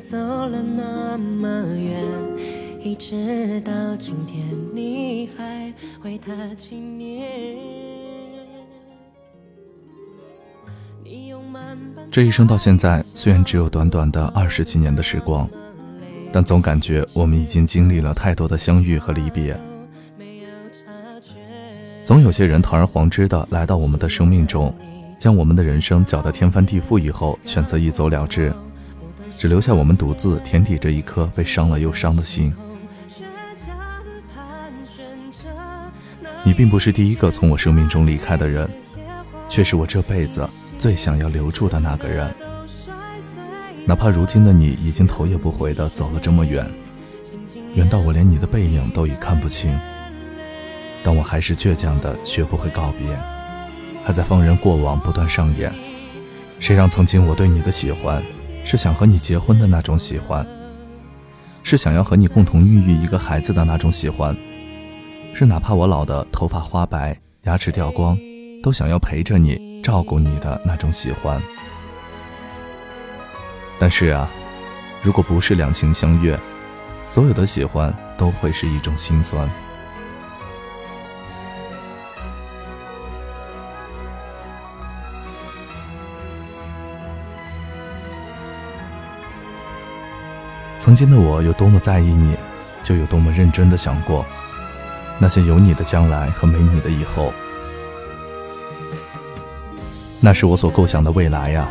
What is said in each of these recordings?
走了那么远，一直到今天你还为他纪念。这一生到现在，虽然只有短短的二十几年的时光，但总感觉我们已经经历了太多的相遇和离别。总有些人堂而皇之的来到我们的生命中。将我们的人生搅得天翻地覆以后，选择一走了之，只留下我们独自填抵着一颗被伤了又伤的心。你并不是第一个从我生命中离开的人，却是我这辈子最想要留住的那个人。哪怕如今的你已经头也不回的走了这么远，远到我连你的背影都已看不清，但我还是倔强的学不会告别。还在放任过往不断上演，谁让曾经我对你的喜欢，是想和你结婚的那种喜欢，是想要和你共同孕育一个孩子的那种喜欢，是哪怕我老的头发花白、牙齿掉光，都想要陪着你、照顾你的那种喜欢。但是啊，如果不是两情相悦，所有的喜欢都会是一种心酸。曾经的我有多么在意你，就有多么认真的想过那些有你的将来和没你的以后。那是我所构想的未来呀，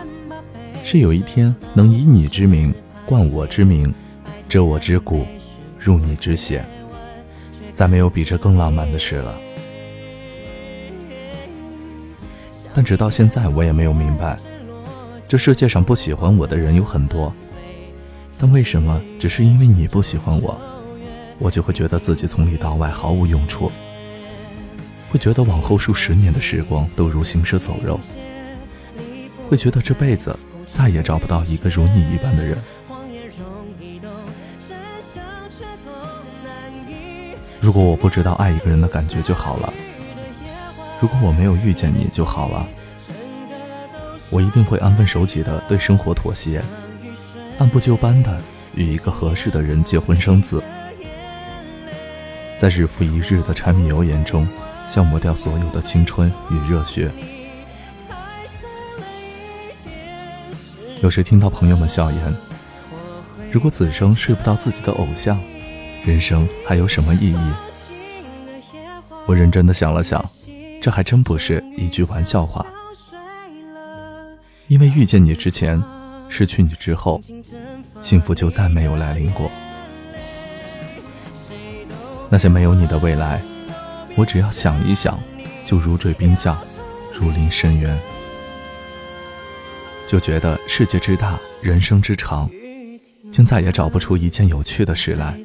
是有一天能以你之名冠我之名，遮我之骨，入你之血，再没有比这更浪漫的事了。但直到现在，我也没有明白，这世界上不喜欢我的人有很多。但为什么只是因为你不喜欢我，我就会觉得自己从里到外毫无用处？会觉得往后数十年的时光都如行尸走肉？会觉得这辈子再也找不到一个如你一般的人？如果我不知道爱一个人的感觉就好了，如果我没有遇见你就好了，我一定会安分守己的对生活妥协。按部就班的与一个合适的人结婚生子，在日复一日的柴米油盐中消磨掉所有的青春与热血。有时听到朋友们笑言：“如果此生睡不到自己的偶像，人生还有什么意义？”我认真的想了想，这还真不是一句玩笑话，因为遇见你之前。失去你之后，幸福就再没有来临过。那些没有你的未来，我只要想一想，就如坠冰窖，如临深渊。就觉得世界之大，人生之长，竟再也找不出一件有趣的事来。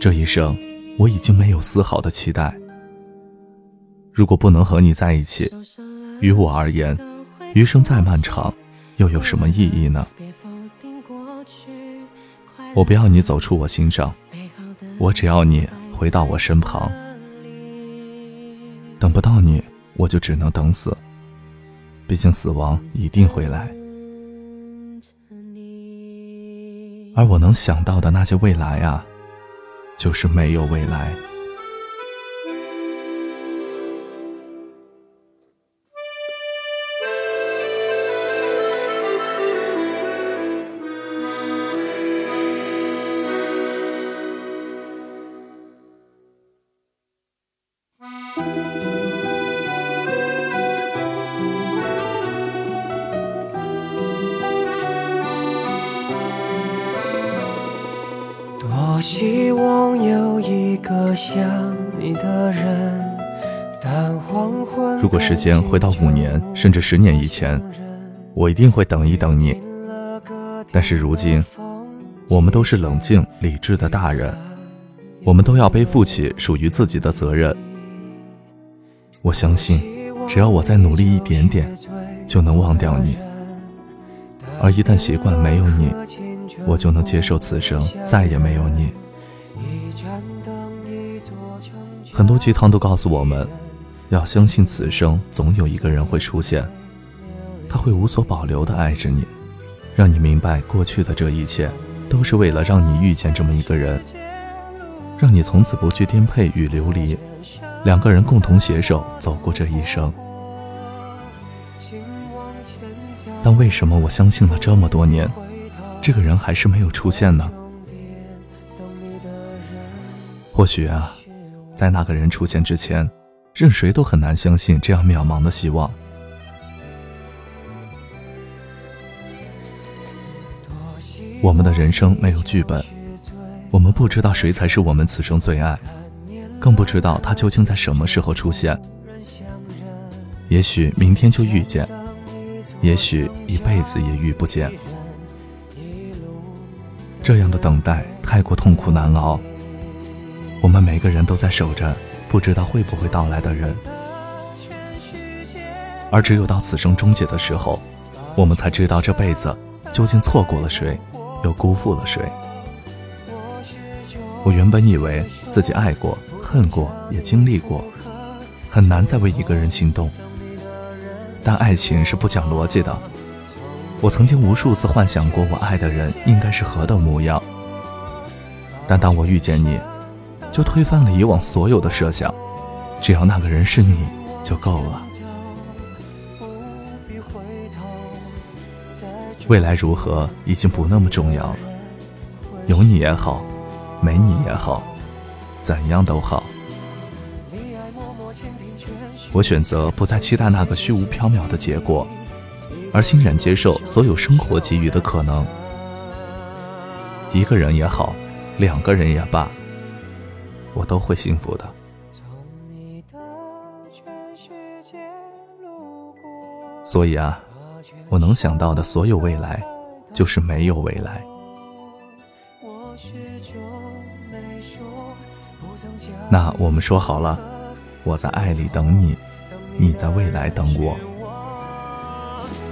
这一生，我已经没有丝毫的期待。如果不能和你在一起，于我而言。余生再漫长，又有什么意义呢？我不要你走出我心上，我只要你回到我身旁。等不到你，我就只能等死。毕竟死亡一定会来，而我能想到的那些未来啊，就是没有未来。多希望有一个像你的人。如果时间回到五年甚至十年以前，我一定会等一等你。但是如今，我们都是冷静理智的大人，我们都要背负起属于自己的责任。我相信，只要我再努力一点点，就能忘掉你。而一旦习惯没有你，我就能接受此生再也没有你。很多鸡汤都告诉我们，要相信此生总有一个人会出现，他会无所保留的爱着你，让你明白过去的这一切都是为了让你遇见这么一个人，让你从此不惧颠沛与流离，两个人共同携手走过这一生。但为什么我相信了这么多年，这个人还是没有出现呢？或许啊，在那个人出现之前，任谁都很难相信这样渺茫的希望。我们的人生没有剧本，我们不知道谁才是我们此生最爱，更不知道他究竟在什么时候出现。也许明天就遇见。也许一辈子也遇不见，这样的等待太过痛苦难熬。我们每个人都在守着不知道会不会到来的人，而只有到此生终结的时候，我们才知道这辈子究竟错过了谁，又辜负了谁。我原本以为自己爱过、恨过，也经历过，很难再为一个人心动。但爱情是不讲逻辑的。我曾经无数次幻想过，我爱的人应该是何等模样。但当我遇见你，就推翻了以往所有的设想。只要那个人是你，就够了。未来如何已经不那么重要了。有你也好，没你也好，怎样都好。我选择不再期待那个虚无缥缈的结果，而欣然接受所有生活给予的可能。一个人也好，两个人也罢，我都会幸福的。所以啊，我能想到的所有未来，就是没有未来。那我们说好了。我在爱里等你，你在未来等我。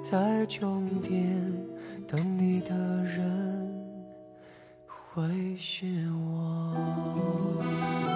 在终点等你的人会是我。